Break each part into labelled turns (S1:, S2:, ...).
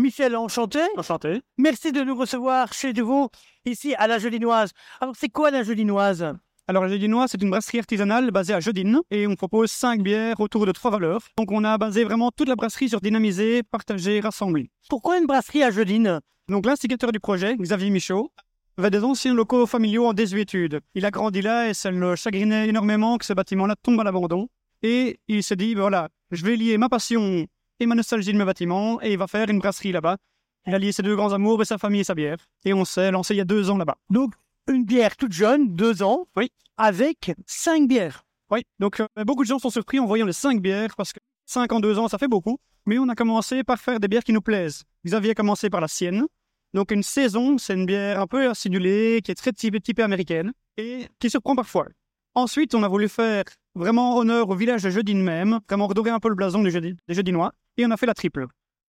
S1: Michel, enchanté.
S2: Enchanté.
S1: Merci de nous recevoir chez vous, ici à la Gelinoise. Alors, c'est quoi la Gelinoise?
S2: Alors, la Gelinoise, c'est une brasserie artisanale basée à Jeudine et on propose cinq bières autour de trois valeurs. Donc, on a basé vraiment toute la brasserie sur dynamiser, partager, rassembler.
S1: Pourquoi une brasserie à Jeudine
S2: Donc, l'instigateur du projet, Xavier Michaud, avait des anciens locaux familiaux en désuétude. Il a grandi là et ça le chagrinait énormément que ce bâtiment-là tombe à l'abandon. Et il s'est dit, ben voilà, je vais lier ma passion et ma nostalgie de mes bâtiments et il va faire une brasserie là-bas. Il a lié ses deux grands amours, sa famille et sa bière. Et on s'est lancé il y a deux ans là-bas.
S1: Donc, une bière toute jeune, deux ans,
S2: Oui.
S1: avec cinq bières.
S2: Oui, donc euh, beaucoup de gens sont surpris en voyant les cinq bières parce que cinq en deux ans, ça fait beaucoup. Mais on a commencé par faire des bières qui nous plaisent. Xavier a commencé par la sienne. Donc une saison, c'est une bière un peu acidulée, qui est très typée, typée américaine et qui surprend parfois. Ensuite, on a voulu faire vraiment honneur au village de Jeudine même, vraiment redorer un peu le blason Jeudi- des Jeudinois, et on a fait la triple.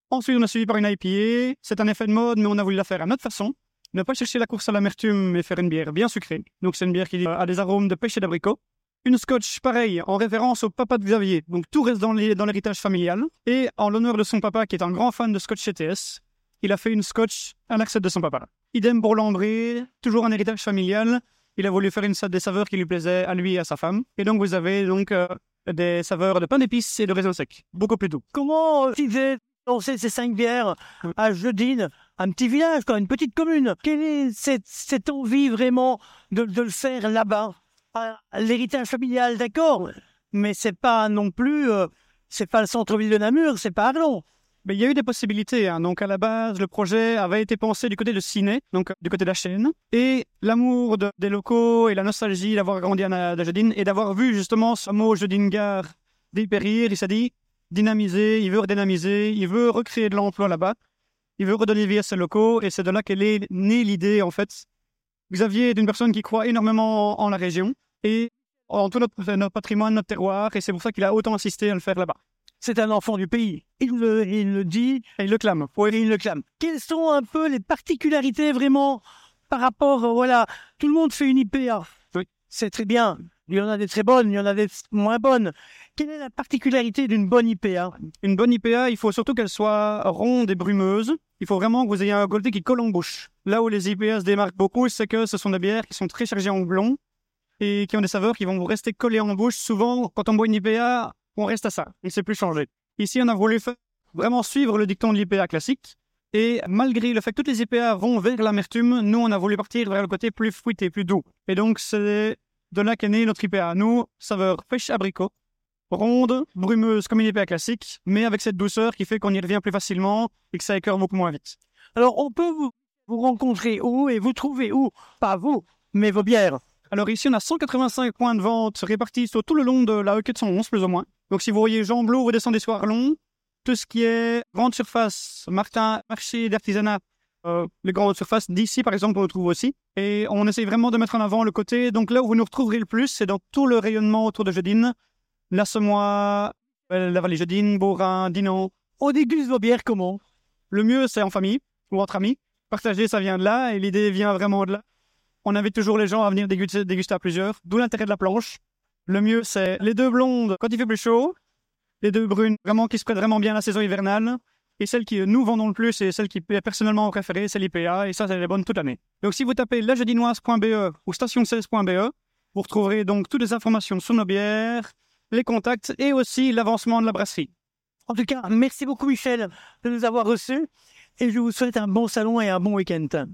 S2: Ensuite, on a suivi par une IPA. C'est un effet de mode, mais on a voulu la faire à notre façon. Ne pas chercher la course à l'amertume, mais faire une bière bien sucrée. Donc, c'est une bière qui a des arômes de pêche et d'abricot. Une scotch, pareil, en référence au papa de Xavier. Donc, tout reste dans l'héritage familial. Et en l'honneur de son papa, qui est un grand fan de scotch CTS, il a fait une scotch à l'accès de son papa. Idem pour l'ambré, toujours un héritage familial. Il a voulu faire une des saveurs qui lui plaisaient à lui et à sa femme. Et donc, vous avez donc euh, des saveurs de pain d'épices et de raisin sec. Beaucoup plus doux.
S1: Comment euh, avez lancé ces cinq bières à Jeudine, un petit village, quoi, une petite commune Quelle est cette, cette envie vraiment de, de le faire là-bas? L'héritage familial, d'accord, mais c'est pas non plus, euh, c'est pas le centre-ville de Namur, c'est pas Arlon.
S2: Mais il y a eu des possibilités. hein. Donc, à la base, le projet avait été pensé du côté de Ciné, donc euh, du côté de la chaîne. Et l'amour de- des locaux et la nostalgie d'avoir grandi à Na- à Jeudine et d'avoir vu justement ce mot Jeudine Gare dépérir, il s'est dit dynamiser, il veut redynamiser, il veut recréer de l'emploi là-bas, il veut redonner vie à ses locaux. Et c'est de là qu'elle est née l'idée, en fait. Xavier est une personne qui croit énormément en, en la région et en tout notre, notre patrimoine, notre terroir. Et c'est pour ça qu'il a autant insisté à le faire là-bas.
S1: C'est un enfant du pays. Il le, il le dit,
S2: Et il le clame.
S1: et il le clame. Quelles sont un peu les particularités vraiment par rapport, euh, voilà, tout le monde fait une IPA.
S2: Oui.
S1: C'est très bien. Il y en a des très bonnes, il y en a des moins bonnes. Quelle est la particularité d'une bonne IPA
S2: Une bonne IPA, il faut surtout qu'elle soit ronde et brumeuse. Il faut vraiment que vous ayez un côté qui colle en bouche. Là où les IPA se démarquent beaucoup, c'est que ce sont des bières qui sont très chargées en blond et qui ont des saveurs qui vont vous rester collées en bouche. Souvent, quand on boit une IPA, on reste à ça. On ne sait plus changer. Ici, on a voulu vraiment suivre le dicton de l'IPA classique. Et malgré le fait que toutes les IPA vont vers l'amertume, nous, on a voulu partir vers le côté plus fruité, plus doux. Et donc, c'est de là qu'est née notre IPA. Nous, saveur pêche abricot, ronde, brumeuse comme une IPA classique, mais avec cette douceur qui fait qu'on y revient plus facilement et que ça écœure beaucoup moins vite.
S1: Alors, on peut vous, vous rencontrer où et vous trouver où? Pas vous, mais vos bières.
S2: Alors ici, on a 185 points de vente répartis sur tout le long de la E411, plus ou moins. Donc si vous voyez Jean Blot, vous descendez sur Arlon. Tout ce qui est grande surface, Martin, marché d'artisanat, euh, les grandes surfaces d'ici, par exemple, on le trouve aussi. Et on essaye vraiment de mettre en avant le côté. Donc là où vous nous retrouverez le plus, c'est dans tout le rayonnement autour de Jeudine. L'Assemois, euh, la vallée Jeudine, Beaurain, Dinan.
S1: On déguste vos bières comment?
S2: Le mieux, c'est en famille ou entre amis. Partager, ça vient de là et l'idée vient vraiment de là. On invite toujours les gens à venir déguster à plusieurs, d'où l'intérêt de la planche. Le mieux, c'est les deux blondes quand il fait plus chaud, les deux brunes vraiment qui se prêtent vraiment bien à la saison hivernale, et celle qui nous vendons le plus et celle qui est personnellement préférée, c'est l'IPA, et ça, c'est les bonnes toute l'année. Donc si vous tapez lajedinoise.be ou station16.be, vous retrouverez donc toutes les informations sur nos bières, les contacts et aussi l'avancement de la brasserie.
S1: En tout cas, merci beaucoup Michel de nous avoir reçus et je vous souhaite un bon salon et un bon week-end.